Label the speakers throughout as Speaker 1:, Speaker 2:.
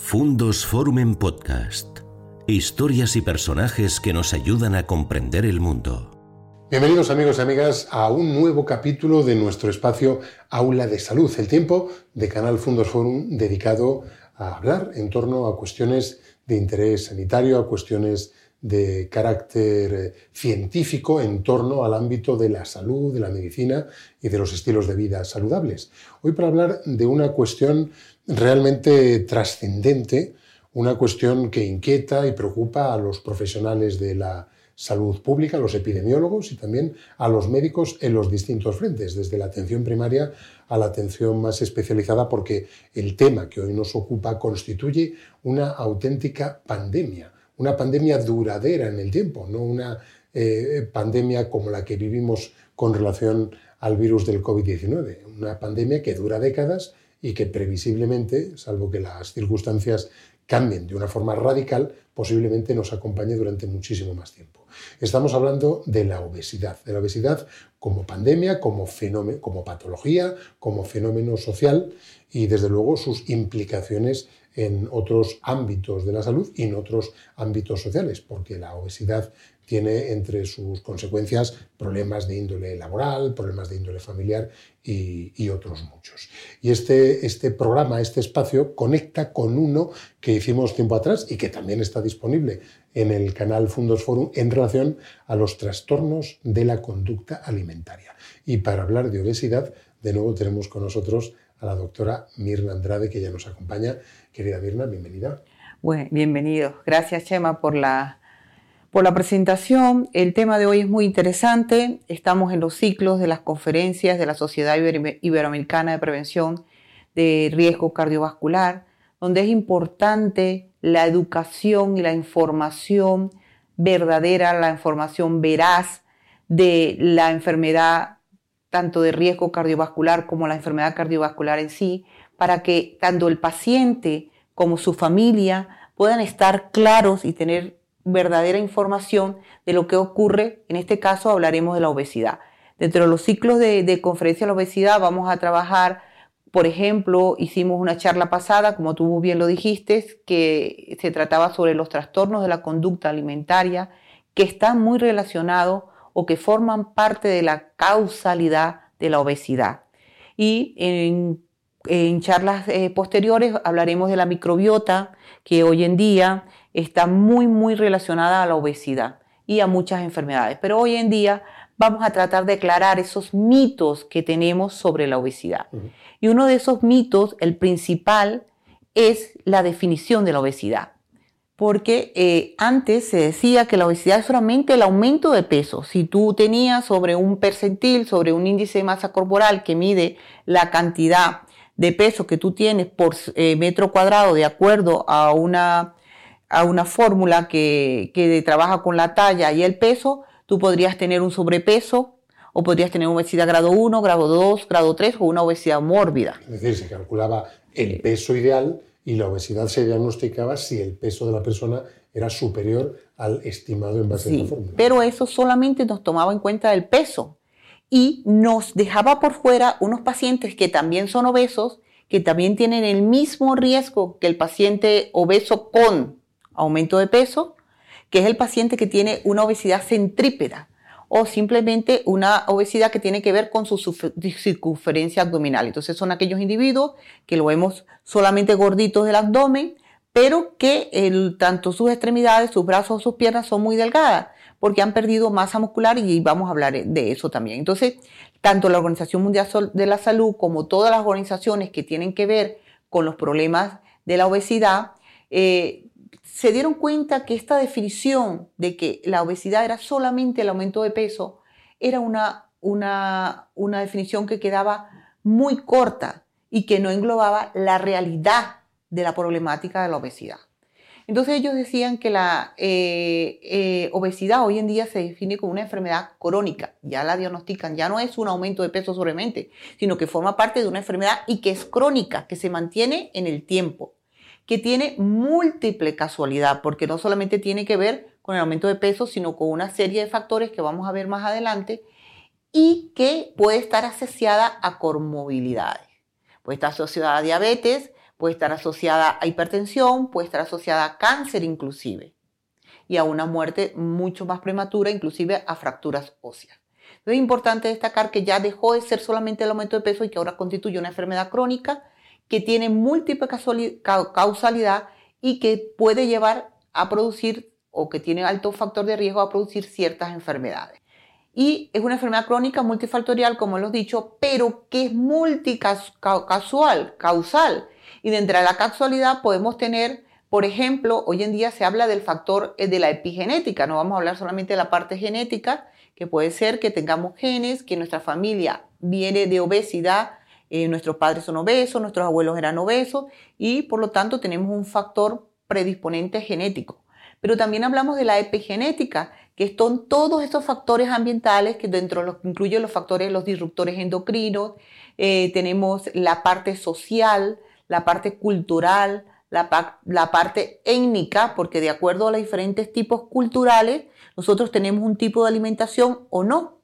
Speaker 1: Fundos Forum en Podcast. Historias y personajes que nos ayudan a comprender el mundo.
Speaker 2: Bienvenidos amigos y amigas a un nuevo capítulo de nuestro espacio Aula de Salud, el tiempo de Canal Fundos Forum dedicado a hablar en torno a cuestiones de interés sanitario, a cuestiones de carácter eh, científico en torno al ámbito de la salud, de la medicina y de los estilos de vida saludables. Hoy para hablar de una cuestión realmente trascendente, una cuestión que inquieta y preocupa a los profesionales de la salud pública, a los epidemiólogos y también a los médicos en los distintos frentes, desde la atención primaria a la atención más especializada, porque el tema que hoy nos ocupa constituye una auténtica pandemia una pandemia duradera en el tiempo, no una eh, pandemia como la que vivimos con relación al virus del COVID-19, una pandemia que dura décadas y que previsiblemente, salvo que las circunstancias cambien de una forma radical, posiblemente nos acompañe durante muchísimo más tiempo. Estamos hablando de la obesidad, de la obesidad como pandemia, como fenómeno, como patología, como fenómeno social y desde luego sus implicaciones en otros ámbitos de la salud y en otros ámbitos sociales, porque la obesidad tiene entre sus consecuencias problemas de índole laboral, problemas de índole familiar y, otros muchos. Y este, este programa, este espacio, conecta con uno que hicimos tiempo atrás y que también está disponible en el canal Fundos Forum en relación a los trastornos de la conducta alimentaria. Y para hablar de obesidad, de nuevo tenemos con nosotros a la doctora Mirna Andrade, que ya nos acompaña. Querida Mirna, bienvenida.
Speaker 3: Bueno, bienvenido. Gracias, Chema, por la, por la presentación. El tema de hoy es muy interesante. Estamos en los ciclos de las conferencias de la Sociedad Iberoamericana de Prevención de Riesgo Cardiovascular, donde es importante la educación y la información verdadera, la información veraz de la enfermedad tanto de riesgo cardiovascular como la enfermedad cardiovascular en sí, para que tanto el paciente como su familia puedan estar claros y tener verdadera información de lo que ocurre. En este caso hablaremos de la obesidad. Dentro de los ciclos de, conferencia de la obesidad vamos a trabajar, por ejemplo, hicimos una charla pasada, como tú bien lo dijiste, que se trataba sobre los trastornos de la conducta alimentaria, que están muy relacionados o que forman parte de la causalidad de la obesidad. Y en, charlas eh, posteriores hablaremos de la microbiota, que hoy en día está muy, muy relacionada a la obesidad y a muchas enfermedades. Pero hoy en día vamos a tratar de aclarar esos mitos que tenemos sobre la obesidad. Y uno de esos mitos, el principal, es la definición de la obesidad porque eh, antes se decía que la obesidad es solamente el aumento de peso. Si tú tenías sobre un percentil, sobre un índice de masa corporal que mide la cantidad de peso que tú tienes por eh, metro cuadrado de acuerdo a una, a una fórmula que, que trabaja con la talla y el peso, tú podrías tener un sobrepeso o podrías tener obesidad grado 1, grado 2, grado 3 o una obesidad mórbida.
Speaker 2: Es decir, se calculaba el peso ideal y la obesidad se diagnosticaba si el peso de la persona era superior al estimado en base a la fórmula.
Speaker 3: Pero eso solamente nos tomaba en cuenta el peso y nos dejaba por fuera unos pacientes que también son obesos, que también tienen el mismo riesgo que el paciente obeso con aumento de peso, que es el paciente que tiene una obesidad centrípeda o simplemente una obesidad que tiene que ver con su circunferencia abdominal. Entonces son aquellos individuos que lo vemos solamente gorditos del abdomen, pero que tanto sus extremidades, sus brazos o sus piernas son muy delgadas porque han perdido masa muscular y vamos a hablar de eso también. Entonces, tanto la Organización Mundial de la Salud como todas las organizaciones que tienen que ver con los problemas de la obesidad, eh, se dieron cuenta que esta definición de que la obesidad era solamente el aumento de peso era una, una, una definición que quedaba muy corta y que no englobaba la realidad de la problemática de la obesidad. Entonces ellos decían que la eh, eh, obesidad hoy en día se define como una enfermedad crónica, ya la diagnostican, ya no es un aumento de peso solamente, sino que forma parte de una enfermedad y que es crónica, que se mantiene en el tiempo que tiene múltiple casualidad, porque no solamente tiene que ver con el aumento de peso, sino con una serie de factores que vamos a ver más adelante y que puede estar asociada a comorbilidades. Puede estar asociada a diabetes, puede estar asociada a hipertensión, puede estar asociada a cáncer inclusive y a una muerte mucho más prematura, inclusive a fracturas óseas. Es importante destacar que ya dejó de ser solamente el aumento de peso y que ahora constituye una enfermedad crónica que tiene múltiple causalidad y que puede llevar a producir o que tiene alto factor de riesgo a producir ciertas enfermedades. Y es una enfermedad crónica multifactorial, como lo he dicho, pero que es multicasual, causal. Y dentro de la casualidad podemos tener, por ejemplo, hoy en día se habla del factor eh, de la epigenética, no vamos a hablar solamente de la parte genética, que puede ser que tengamos genes, que nuestra familia viene de obesidad, eh, nuestros padres son obesos, nuestros abuelos eran obesos y por lo tanto tenemos un factor predisponente genético. Pero también hablamos de la epigenética, que son todos esos factores ambientales que dentro de los incluyen los factores, los disruptores endocrinos, eh, tenemos la parte social, la parte cultural, la, la, parte étnica, porque de acuerdo a los diferentes tipos culturales, nosotros tenemos un tipo de alimentación o no.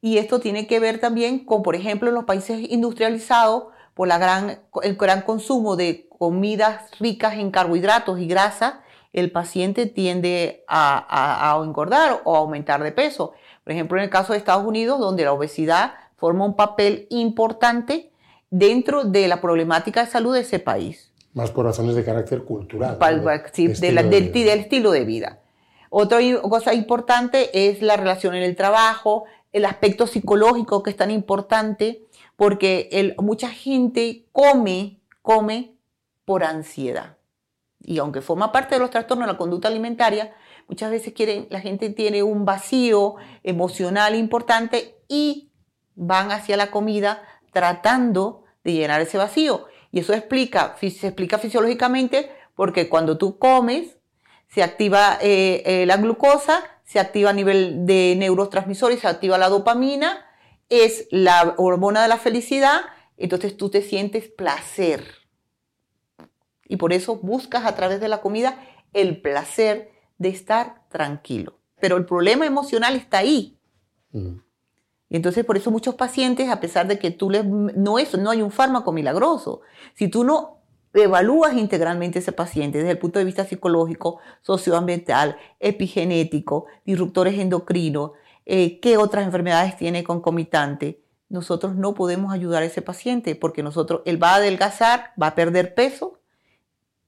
Speaker 3: Y esto tiene que ver también con, por ejemplo, en los países industrializados, por la gran, el gran consumo de comidas ricas en carbohidratos y grasa, el paciente tiende a, a, engordar o a aumentar de peso. Por ejemplo, en el caso de Estados Unidos, donde la obesidad forma un papel importante dentro de la problemática de salud de ese país.
Speaker 2: Más por razones de carácter cultural.
Speaker 3: sí, del, del estilo de vida. Otra cosa importante es la relación en el trabajo, el aspecto psicológico que es tan importante, porque mucha gente come, come por ansiedad. Y aunque forma parte de los trastornos de la conducta alimentaria, muchas veces la gente tiene un vacío emocional importante y van hacia la comida tratando de llenar ese vacío. Y eso explica, se explica fisiológicamente porque cuando tú comes, se activa eh, eh, la glucosa, se activa a nivel de neurotransmisores, se activa la dopamina, es la hormona de la felicidad, entonces tú te sientes placer. Y por eso buscas a través de la comida el placer de estar tranquilo. Pero el problema emocional está ahí. Mm. Y entonces por eso muchos pacientes, a pesar de que tú les, no, es, no hay un fármaco milagroso, si tú no evalúas integralmente ese paciente desde el punto de vista psicológico, socioambiental, epigenético, disruptores endocrinos, eh, qué otras enfermedades tiene concomitante, nosotros no podemos ayudar a ese paciente porque nosotros, él va a adelgazar, va a perder peso,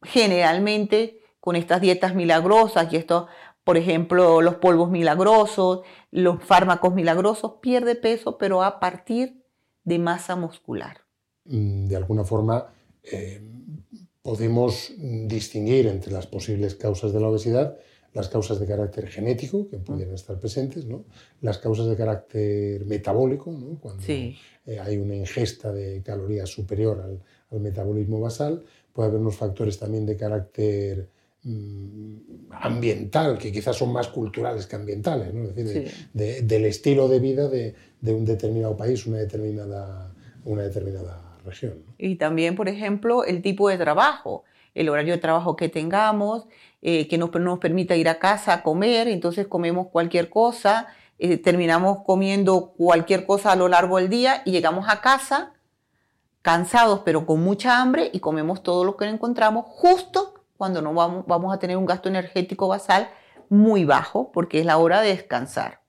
Speaker 3: generalmente con estas dietas milagrosas y esto, por ejemplo, los polvos milagrosos, los fármacos milagrosos, pierde peso, pero a partir de masa muscular.
Speaker 2: Mm, de alguna forma, eh, podemos distinguir entre las posibles causas de la obesidad las causas de carácter genético, que pueden estar presentes, ¿no? las causas de carácter metabólico, ¿no? cuando eh, hay una ingesta de calorías superior al, al, metabolismo basal, puede haber unos factores también de carácter mm, ambiental, que quizás son más culturales que ambientales, ¿no? es decir, del estilo de vida de, de, un determinado país, una determinada, una determinada
Speaker 3: Y también, por ejemplo, el tipo de trabajo, el horario de trabajo que tengamos, eh, que nos, nos, permita ir a casa a comer, entonces comemos cualquier cosa, eh, terminamos comiendo cualquier cosa a lo largo del día y llegamos a casa cansados pero con mucha hambre y comemos todo lo que encontramos justo cuando no vamos a tener un gasto energético basal muy bajo porque es la hora de descansar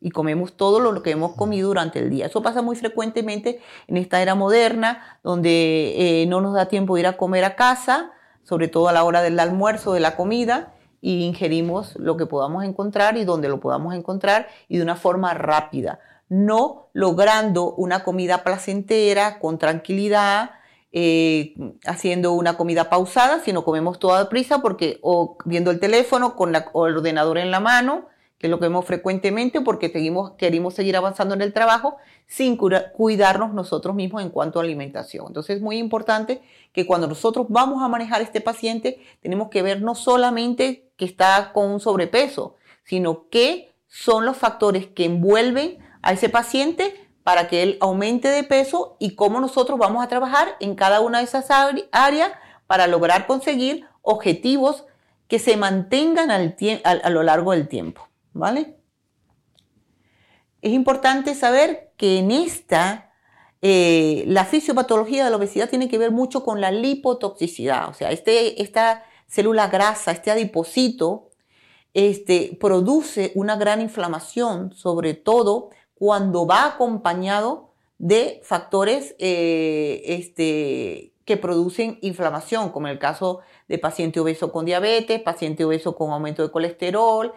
Speaker 3: y comemos todo lo que hemos comido durante el día. Eso pasa muy frecuentemente en esta era moderna, donde eh, no nos da tiempo de ir a comer a casa, sobre todo a la hora del almuerzo, de la comida, y ingerimos lo que podamos encontrar y donde lo podamos encontrar y de una forma rápida, no logrando una comida placentera, con tranquilidad, eh, haciendo una comida pausada, sino comemos toda prisa porque o viendo el teléfono con el ordenador en la mano, que es lo que vemos frecuentemente porque seguimos, queremos seguir avanzando en el trabajo sin cuidarnos nosotros mismos en cuanto a alimentación. Entonces es muy importante que cuando nosotros vamos a manejar este paciente, tenemos que ver no solamente que está con un sobrepeso, sino qué son los factores que envuelven a ese paciente para que él aumente de peso y cómo nosotros vamos a trabajar en cada una de esas áreas para lograr conseguir objetivos que se mantengan a lo largo del tiempo. ¿Vale? Es importante saber que en esta eh, la fisiopatología de la obesidad tiene que ver mucho con la lipotoxicidad, o sea, este, esta célula grasa, este adipocito, este, produce una gran inflamación, sobre todo cuando va acompañado de factores eh, este, que producen inflamación, como en el caso de paciente obeso con diabetes, paciente obeso con aumento de colesterol,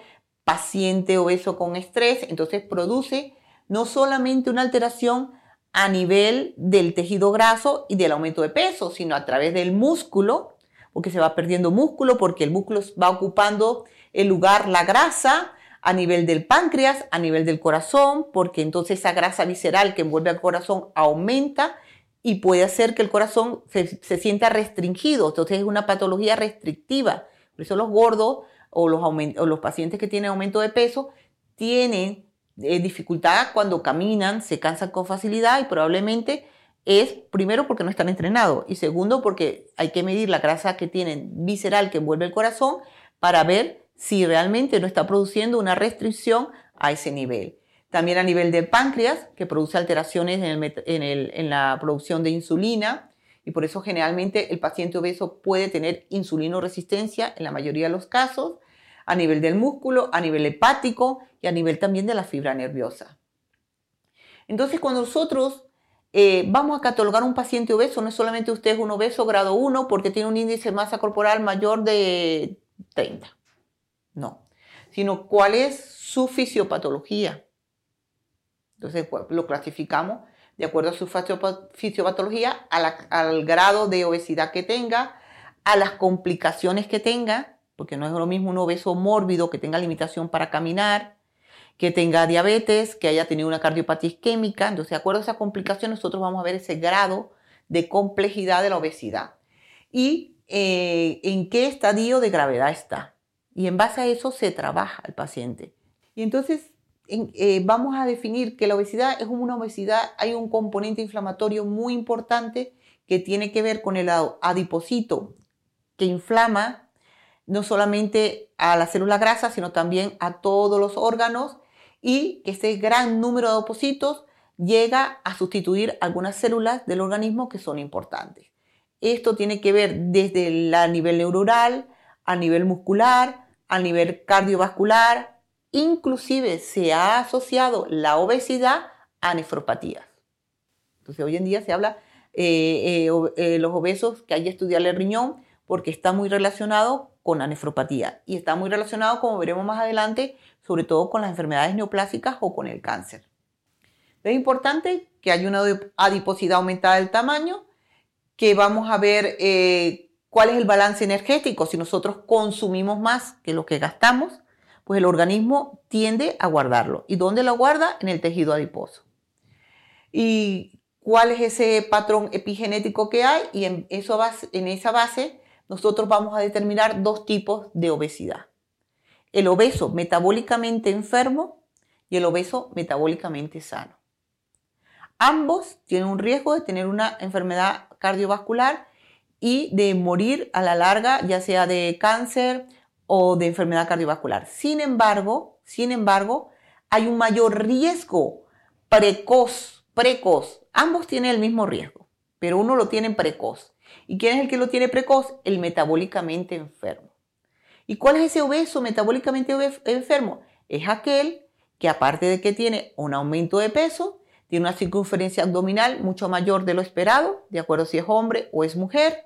Speaker 3: paciente obeso con estrés, entonces produce no solamente una alteración a nivel del tejido graso y del aumento de peso, sino a través del músculo, porque se va perdiendo músculo, porque el músculo va ocupando el lugar, la grasa, a nivel del páncreas, a nivel del corazón, porque entonces esa grasa visceral que envuelve al corazón aumenta y puede hacer que el corazón se, sienta restringido. Entonces es una patología restrictiva. Por eso los gordos o los, pacientes que tienen aumento de peso tienen eh, dificultad cuando caminan, se cansan con facilidad y probablemente es primero porque no están entrenados y segundo porque hay que medir la grasa que tienen visceral que envuelve el corazón para ver si realmente no está produciendo una restricción a ese nivel. También a nivel del páncreas, que produce alteraciones en la producción de insulina, y por eso generalmente el paciente obeso puede tener insulinoresistencia en la mayoría de los casos, a nivel del músculo, a nivel hepático y a nivel también de la fibra nerviosa. Entonces, cuando nosotros eh, vamos a catalogar un paciente obeso, no es solamente usted es un obeso grado 1 porque tiene un índice de masa corporal mayor de 30, no, sino cuál es su fisiopatología. Entonces, lo clasificamos de acuerdo a su fisiopatología, al grado de obesidad que tenga, a las complicaciones que tenga, porque no es lo mismo un obeso mórbido que tenga limitación para caminar, que tenga diabetes, que haya tenido una cardiopatía isquémica. Entonces, de acuerdo a esa complicación, nosotros vamos a ver ese grado de complejidad de la obesidad y eh, en qué estadio de gravedad está. Y en base a eso se trabaja el paciente. Y entonces eh, vamos a definir que la obesidad es una obesidad, hay un componente inflamatorio muy importante que tiene que ver con el adipocito que inflama no solamente a la célula grasa, sino también a todos los órganos y que ese gran número de adipocitos llega a sustituir algunas células del organismo que son importantes. Esto tiene que ver desde el nivel neuronal, a nivel muscular, a nivel cardiovascular, inclusive se ha asociado la obesidad a nefropatías. Entonces hoy en día se habla eh, eh, eh, los obesos que hay que estudiar el riñón porque está muy relacionado con la nefropatía y está muy relacionado, como veremos más adelante, sobre todo con las enfermedades neoplásicas o con el cáncer. Es importante que haya una adiposidad aumentada del tamaño, que vamos a ver eh, cuál es el balance energético. Si nosotros consumimos más que lo que gastamos, pues el organismo tiende a guardarlo. ¿Y dónde lo guarda? En el tejido adiposo. ¿Y cuál es ese patrón epigenético que hay? Y en, eso, en esa base nosotros vamos a determinar dos tipos de obesidad. El obeso metabólicamente enfermo y el obeso metabólicamente sano. Ambos tienen un riesgo de tener una enfermedad cardiovascular y de morir a la larga, ya sea de cáncer o de enfermedad cardiovascular. Sin embargo, sin embargo, hay un mayor riesgo precoz, precoz. Ambos tienen el mismo riesgo, pero uno lo tiene precoz. ¿Y quién es el que lo tiene precoz? El metabólicamente enfermo. ¿Y cuál es ese obeso metabólicamente enfermo? Es aquel que aparte de que tiene un aumento de peso, tiene una circunferencia abdominal mucho mayor de lo esperado, de acuerdo si es hombre o es mujer,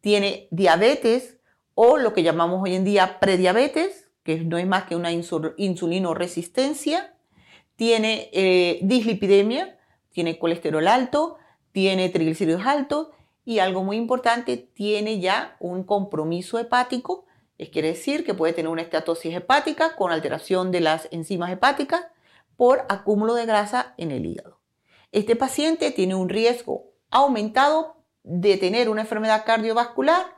Speaker 3: tiene diabetes o lo que llamamos hoy en día prediabetes, que no es más que una insulinoresistencia, tiene eh, dislipidemia, tiene colesterol alto, tiene triglicéridos altos y algo muy importante, tiene ya un compromiso hepático, es quiere decir que puede tener una estatosis hepática con alteración de las enzimas hepáticas por acúmulo de grasa en el hígado. Este paciente tiene un riesgo aumentado de tener una enfermedad cardiovascular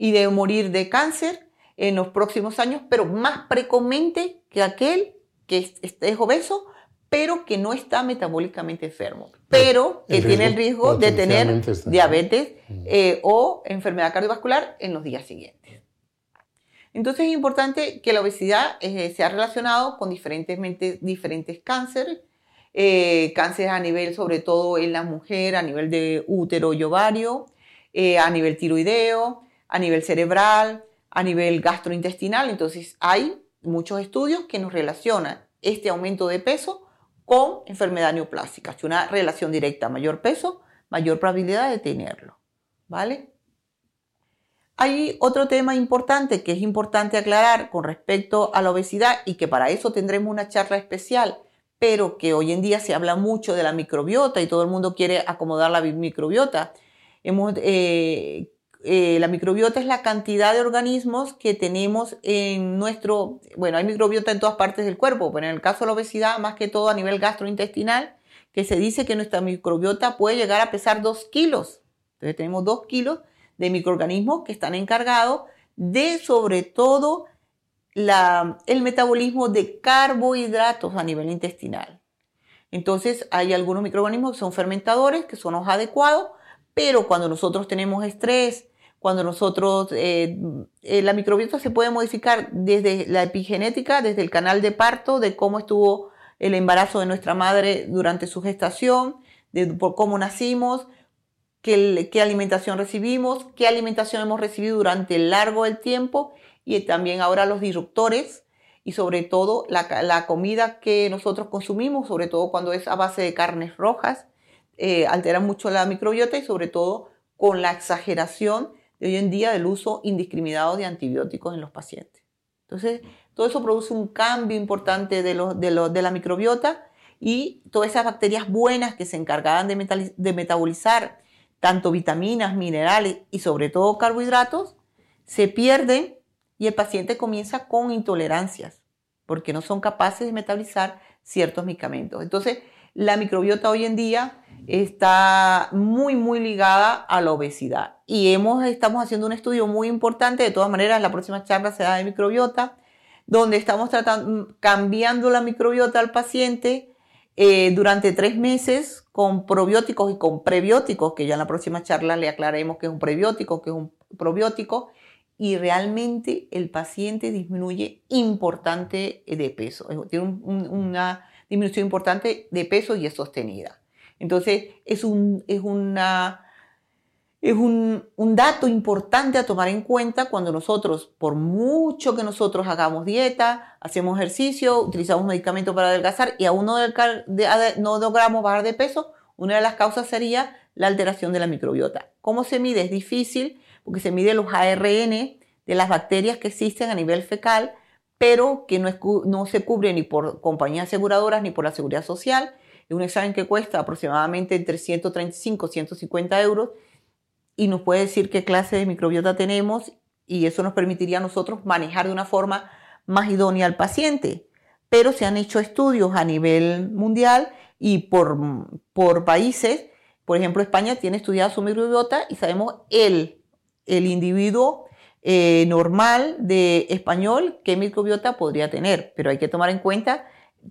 Speaker 3: y de morir de cáncer en los próximos años, pero más precomente que aquel que es obeso pero que no está metabólicamente enfermo, pero que tiene el riesgo de tener diabetes eh, o enfermedad cardiovascular en los días siguientes. Entonces es importante que la obesidad eh, sea relacionado con diferentes, diferentes cánceres eh, cáncer a nivel, sobre todo en la mujer, a nivel de útero y ovario, eh, a nivel tiroideo, a nivel cerebral, a nivel gastrointestinal. Entonces hay muchos estudios que nos relacionan este aumento de peso con enfermedad neoplástica. Es una relación directa, mayor peso, mayor probabilidad de tenerlo. ¿Vale? Hay otro tema importante que es importante aclarar con respecto a la obesidad y que para eso tendremos una charla especial pero que hoy en día se habla mucho de la microbiota y todo el mundo quiere acomodar la microbiota. Eh, eh, la microbiota es la cantidad de organismos que tenemos en nuestro, bueno, hay microbiota en todas partes del cuerpo, pero en el caso de la obesidad, más que todo a nivel gastrointestinal, que se dice que nuestra microbiota puede llegar a pesar 2 kilos. Entonces tenemos 2 kilos de microorganismos que están encargados de sobre todo el metabolismo de carbohidratos a nivel intestinal. Entonces hay algunos microorganismos que son fermentadores, que son los adecuados, pero cuando nosotros tenemos estrés, cuando nosotros, eh, eh, la microbiota se puede modificar desde la epigenética, desde el canal de parto, de cómo estuvo el embarazo de nuestra madre durante su gestación, de por cómo nacimos, qué, qué alimentación recibimos, qué alimentación hemos recibido durante el largo del tiempo y también ahora los disruptores y sobre todo la, comida que nosotros consumimos, sobre todo cuando es a base de carnes rojas, eh, altera mucho la microbiota y sobre todo con la exageración hoy en día del uso indiscriminado de antibióticos en los pacientes. Entonces, todo eso produce un cambio importante de, la microbiota y todas esas bacterias buenas que se encargaban de metabolizar tanto vitaminas, minerales y sobre todo carbohidratos, se pierden y el paciente comienza con intolerancias porque no son capaces de metabolizar ciertos medicamentos. Entonces, la microbiota hoy en día está muy, muy ligada a la obesidad. Y hemos, estamos haciendo un estudio muy importante, de todas maneras, la próxima charla será de microbiota, donde estamos tratando, cambiando la microbiota al paciente eh, durante tres meses con probióticos y con prebióticos, que ya en la próxima charla le aclararemos que es un prebiótico, que es un probiótico, y realmente el paciente disminuye importante de peso, tiene una disminución importante de peso y es sostenida. Entonces es un, es una, es un, un, dato importante a tomar en cuenta cuando nosotros, por mucho que nosotros hagamos dieta, hacemos ejercicio, utilizamos medicamentos para adelgazar y aún no, no logramos bajar de peso, una de las causas sería la alteración de la microbiota. ¿Cómo se mide? Es difícil porque se mide los ARN de las bacterias que existen a nivel fecal, pero que no, no se cubre ni por compañías aseguradoras ni por la seguridad social. Es un examen que cuesta aproximadamente entre 135 y 150 euros y nos puede decir qué clase de microbiota tenemos y eso nos permitiría a nosotros manejar de una forma más idónea al paciente. Pero se han hecho estudios a nivel mundial y por, por países. Por ejemplo, España tiene estudiado su microbiota y sabemos el el individuo eh, normal de español qué microbiota podría tener, pero hay que tomar en cuenta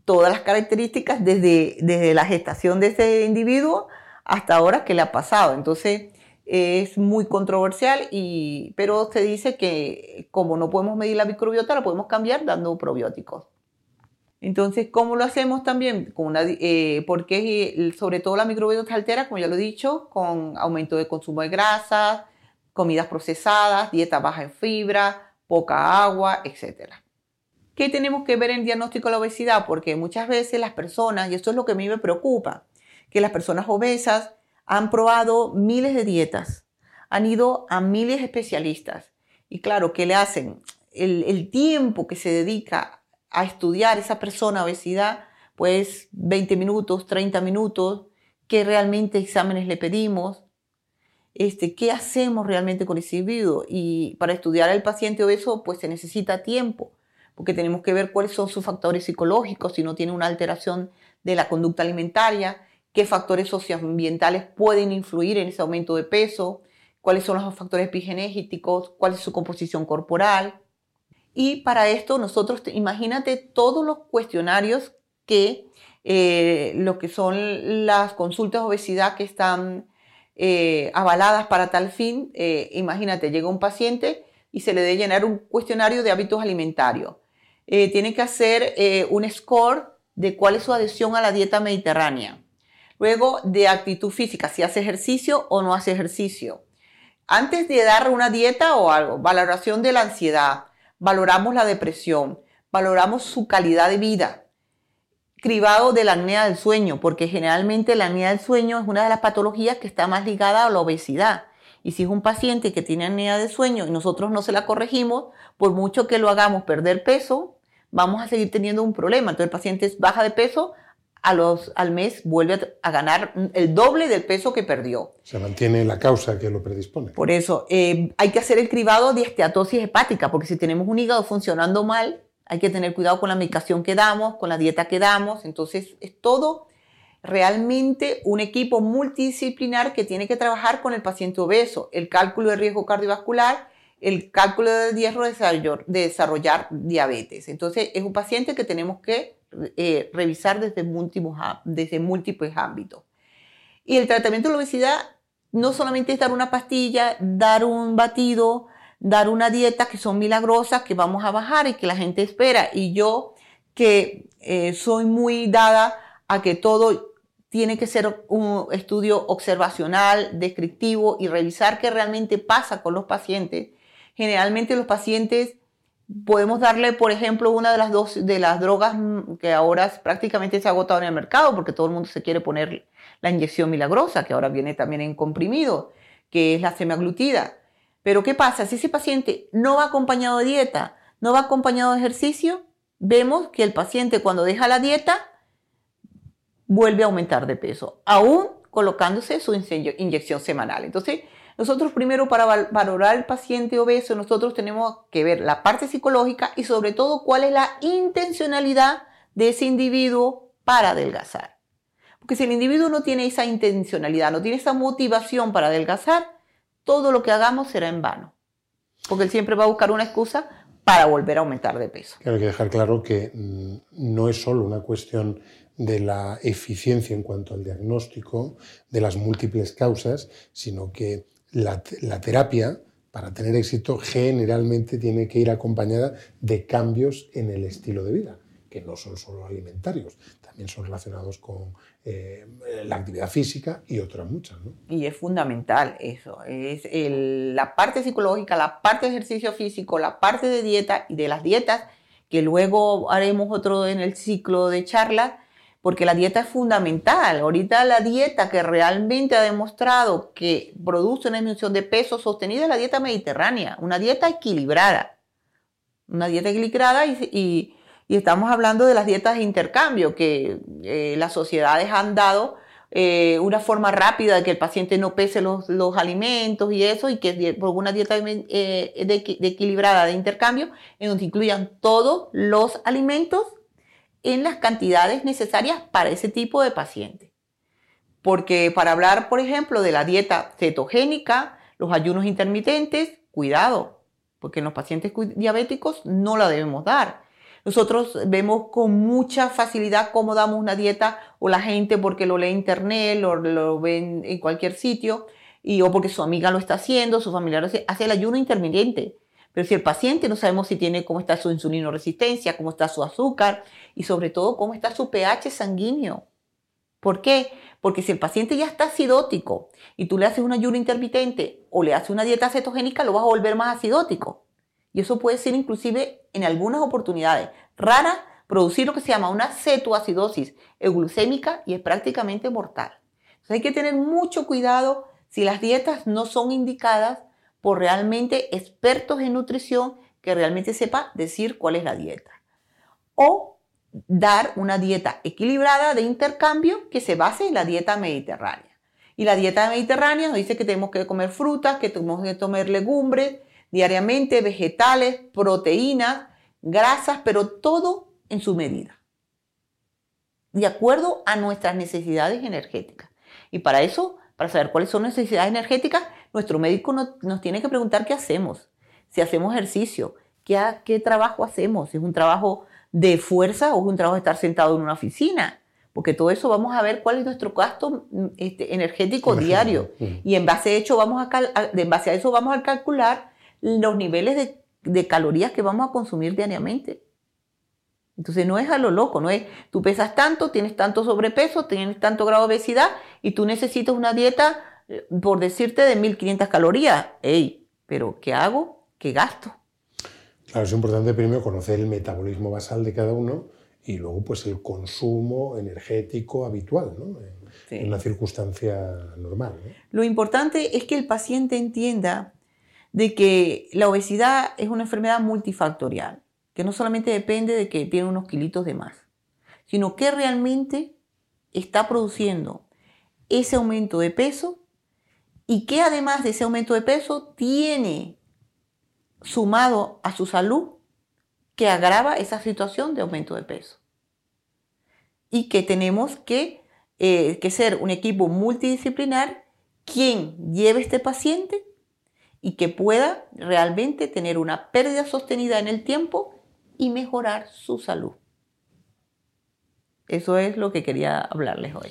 Speaker 3: todas las características desde, desde la gestación de ese individuo hasta ahora que le ha pasado. Entonces es muy controversial, y, pero se dice que como no podemos medir la microbiota, la podemos cambiar dando probióticos. Entonces, ¿cómo lo hacemos también? Con una, eh, porque sobre todo la microbiota altera, como ya lo he dicho, con aumento de consumo de grasas, comidas procesadas, dieta baja en fibra, poca agua, etc. ¿Qué tenemos que ver en el diagnóstico de la obesidad? Porque muchas veces las personas, y esto es lo que a mí me preocupa, que las personas obesas han probado miles de dietas, han ido a miles de especialistas. Y claro, ¿qué le hacen? El, el tiempo que se dedica a estudiar esa persona obesidad, pues 20 minutos, 30 minutos, qué realmente exámenes le pedimos, este, qué hacemos realmente con ese individuo. Y para estudiar al paciente obeso, pues se necesita tiempo, porque tenemos que ver cuáles son sus factores psicológicos, si no tiene una alteración de la conducta alimentaria, qué factores socioambientales pueden influir en ese aumento de peso, cuáles son los factores epigenéticos, cuál es su composición corporal. Y para esto nosotros, imagínate todos los cuestionarios que, eh, lo que son las consultas de obesidad que están eh, avaladas para tal fin. Eh, imagínate, llega un paciente y se le debe llenar un cuestionario de hábitos alimentarios. Eh, tiene que hacer un score de cuál es su adhesión a la dieta mediterránea. Luego, de actitud física, si hace ejercicio o no hace ejercicio. Antes de dar una dieta o algo, valoración de la ansiedad, valoramos la depresión, valoramos su calidad de vida, cribado de la apnea del sueño, porque generalmente la apnea del sueño es una de las patologías que está más ligada a la obesidad. Y si es un paciente que tiene apnea de sueño y nosotros no se la corregimos, por mucho que lo hagamos perder peso, vamos a seguir teniendo un problema. Entonces el paciente baja de peso, a los, al mes vuelve a, ganar el doble del peso que perdió.
Speaker 2: Se mantiene la causa que lo predispone.
Speaker 3: Por eso eh, hay que hacer el cribado de esteatosis hepática, porque si tenemos un hígado funcionando mal, hay que tener cuidado con la medicación que damos, con la dieta que damos. Entonces es todo realmente un equipo multidisciplinar que tiene que trabajar con el paciente obeso, el cálculo de riesgo cardiovascular, el cálculo de riesgo de desarrollar diabetes. Entonces es un paciente que tenemos que eh, revisar desde múltiples, desde múltiples ámbitos. Y el tratamiento de la obesidad no solamente es dar una pastilla, dar un batido, dar una dieta que son milagrosas, que vamos a bajar y que la gente espera. Y yo que eh, soy muy dada a que todo tiene que ser un estudio observacional, descriptivo y revisar qué realmente pasa con los pacientes. Generalmente los pacientes Podemos darle, por ejemplo, una de las, dos, de las drogas que ahora prácticamente se ha agotado en el mercado porque todo el mundo se quiere poner la inyección milagrosa, que ahora viene también en comprimido, que es la semaglutida. Pero ¿qué pasa? Si ese paciente no va acompañado de dieta, no va acompañado de ejercicio, vemos que el paciente cuando deja la dieta vuelve a aumentar de peso, aún colocándose su inyección semanal. Entonces, nosotros primero para valorar al paciente obeso, nosotros tenemos que ver la parte psicológica y sobre todo cuál es la intencionalidad de ese individuo para adelgazar. Porque si el individuo no tiene esa intencionalidad, no tiene esa motivación para adelgazar, todo lo que hagamos será en vano. Porque él siempre va a buscar una excusa para volver a aumentar de peso.
Speaker 2: hay que dejar claro que mm, no es solo una cuestión de la eficiencia en cuanto al diagnóstico de las múltiples causas, sino que la, terapia, para tener éxito, generalmente tiene que ir acompañada de cambios en el estilo de vida, que no son solo alimentarios, también son relacionados con eh, la actividad física y otras muchas.
Speaker 3: Y es fundamental eso, es la parte psicológica, la parte de ejercicio físico, la parte de dieta y de las dietas, que luego haremos otro en el ciclo de charlas, porque la dieta es fundamental. Ahorita la dieta que realmente ha demostrado que produce una disminución de peso sostenida es la dieta mediterránea, una dieta equilibrada. Una dieta equilibrada y, estamos hablando de las dietas de intercambio que eh, las sociedades han dado eh, una forma rápida de que el paciente no pese los, alimentos y eso, y que por una dieta eh, de equilibrada de intercambio, en donde incluyan todos los alimentos en las cantidades necesarias para ese tipo de paciente. Porque para hablar, por ejemplo, de la dieta cetogénica, los ayunos intermitentes, cuidado, porque en los pacientes diabéticos no la debemos dar. Nosotros vemos con mucha facilidad cómo damos una dieta o la gente porque lo lee en internet, lo, lo ven en cualquier sitio, o porque su amiga lo está haciendo, su familiar hace el ayuno intermitente. Pero si el paciente no sabemos si tiene cómo está su insulino resistencia, cómo está su azúcar y sobre todo cómo está su pH sanguíneo. ¿Por qué? Porque si el paciente ya está acidótico y tú le haces un ayuno intermitente o le haces una dieta cetogénica, lo vas a volver más acidótico. Y eso puede ser inclusive en algunas oportunidades rara producir lo que se llama una cetoacidosis euglucémica y es prácticamente mortal. Entonces hay que tener mucho cuidado si las dietas no son indicadas por realmente expertos en nutrición que realmente sepa decir cuál es la dieta. O dar una dieta equilibrada de intercambio que se base en la dieta mediterránea. Y la dieta mediterránea nos dice que tenemos que comer frutas, que tenemos que comer legumbres diariamente, vegetales, proteínas, grasas, pero todo en su medida. De acuerdo a nuestras necesidades energéticas. Y para eso, para saber cuáles son nuestras necesidades energéticas, nuestro médico nos tiene que preguntar qué hacemos, si hacemos ejercicio, qué, qué trabajo hacemos, si es un trabajo de fuerza o es un trabajo de estar sentado en una oficina, porque todo eso vamos a ver cuál es nuestro gasto mm, este, energético diario mm. y en base, a hecho vamos a, en base a eso vamos a calcular los niveles de, de calorías que vamos a consumir diariamente. Entonces no es a lo loco, no es tú pesas tanto, tienes tanto sobrepeso, tienes tanto grado de obesidad y tú necesitas una dieta, por decirte, de 1500 calorías. ¡Ey! ¿Pero qué hago? ¿Qué gasto?
Speaker 2: Claro, es importante primero conocer el metabolismo basal de cada uno y luego pues el consumo energético habitual, ¿no? en una circunstancia normal.
Speaker 3: Lo importante es que el paciente entienda de que la obesidad es una enfermedad multifactorial, que no solamente depende de que tiene unos kilitos de más, sino que realmente está produciendo ese aumento de peso y que además de ese aumento de peso tiene sumado a su salud que agrava esa situación de aumento de peso. Y que tenemos que, eh, que ser un equipo multidisciplinar quien lleve este paciente y que pueda realmente tener una pérdida sostenida en el tiempo y mejorar su salud. Eso es lo que quería hablarles hoy.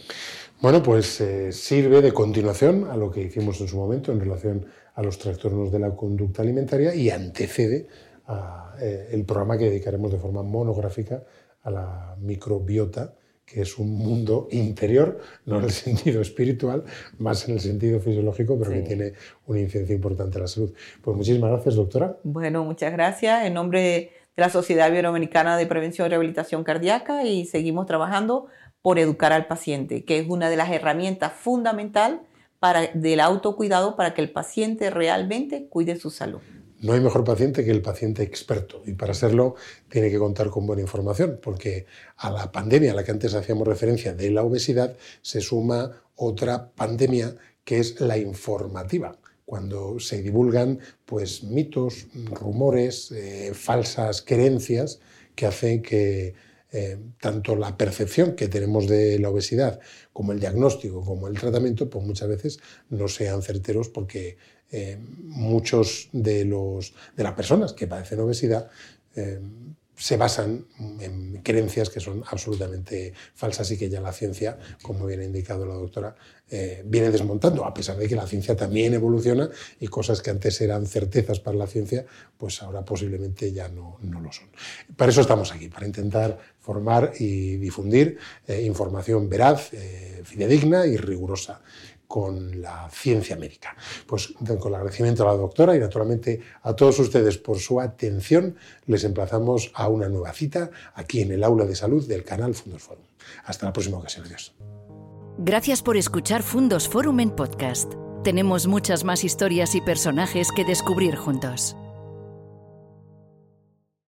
Speaker 2: Bueno, pues eh, sirve de continuación a lo que hicimos en su momento en relación a los trastornos de la conducta alimentaria y antecede a, eh, el programa que dedicaremos de forma monográfica a la microbiota, que es un mundo interior, no en el sentido espiritual, más en el sentido fisiológico, pero que tiene una incidencia importante en la salud. Pues muchísimas gracias, doctora.
Speaker 3: Bueno, muchas gracias. En nombre de la Sociedad Iberoamericana de Prevención y Rehabilitación Cardíaca y seguimos trabajando por educar al paciente, que es una de las herramientas fundamental para, del autocuidado para que el paciente realmente cuide su salud.
Speaker 2: No hay mejor paciente que el paciente experto y para serlo tiene que contar con buena información porque a la pandemia a la que antes hacíamos referencia de la obesidad se suma otra pandemia que es la informativa cuando se divulgan pues mitos, rumores, eh, falsas creencias que hacen que eh, tanto la percepción que tenemos de la obesidad como el diagnóstico, como el tratamiento, pues muchas veces no sean certeros porque eh, muchos de, los, de las personas que padecen obesidad eh, se basan en creencias que son absolutamente falsas y que ya la ciencia, como bien ha indicado la doctora, eh, viene desmontando, a pesar de que la ciencia también evoluciona y cosas que antes eran certezas para la ciencia, pues ahora posiblemente ya no, no lo son. Para eso estamos aquí, para intentar formar y difundir información veraz, fidedigna y rigurosa con la ciencia médica. Pues con el agradecimiento a la doctora y naturalmente a todos ustedes por su atención, les emplazamos a una nueva cita aquí en el aula de salud del canal Fundos Forum. Hasta la próxima ocasión. Adiós.
Speaker 4: Gracias por escuchar Fundos Forum en podcast. Tenemos muchas más historias y personajes que descubrir juntos.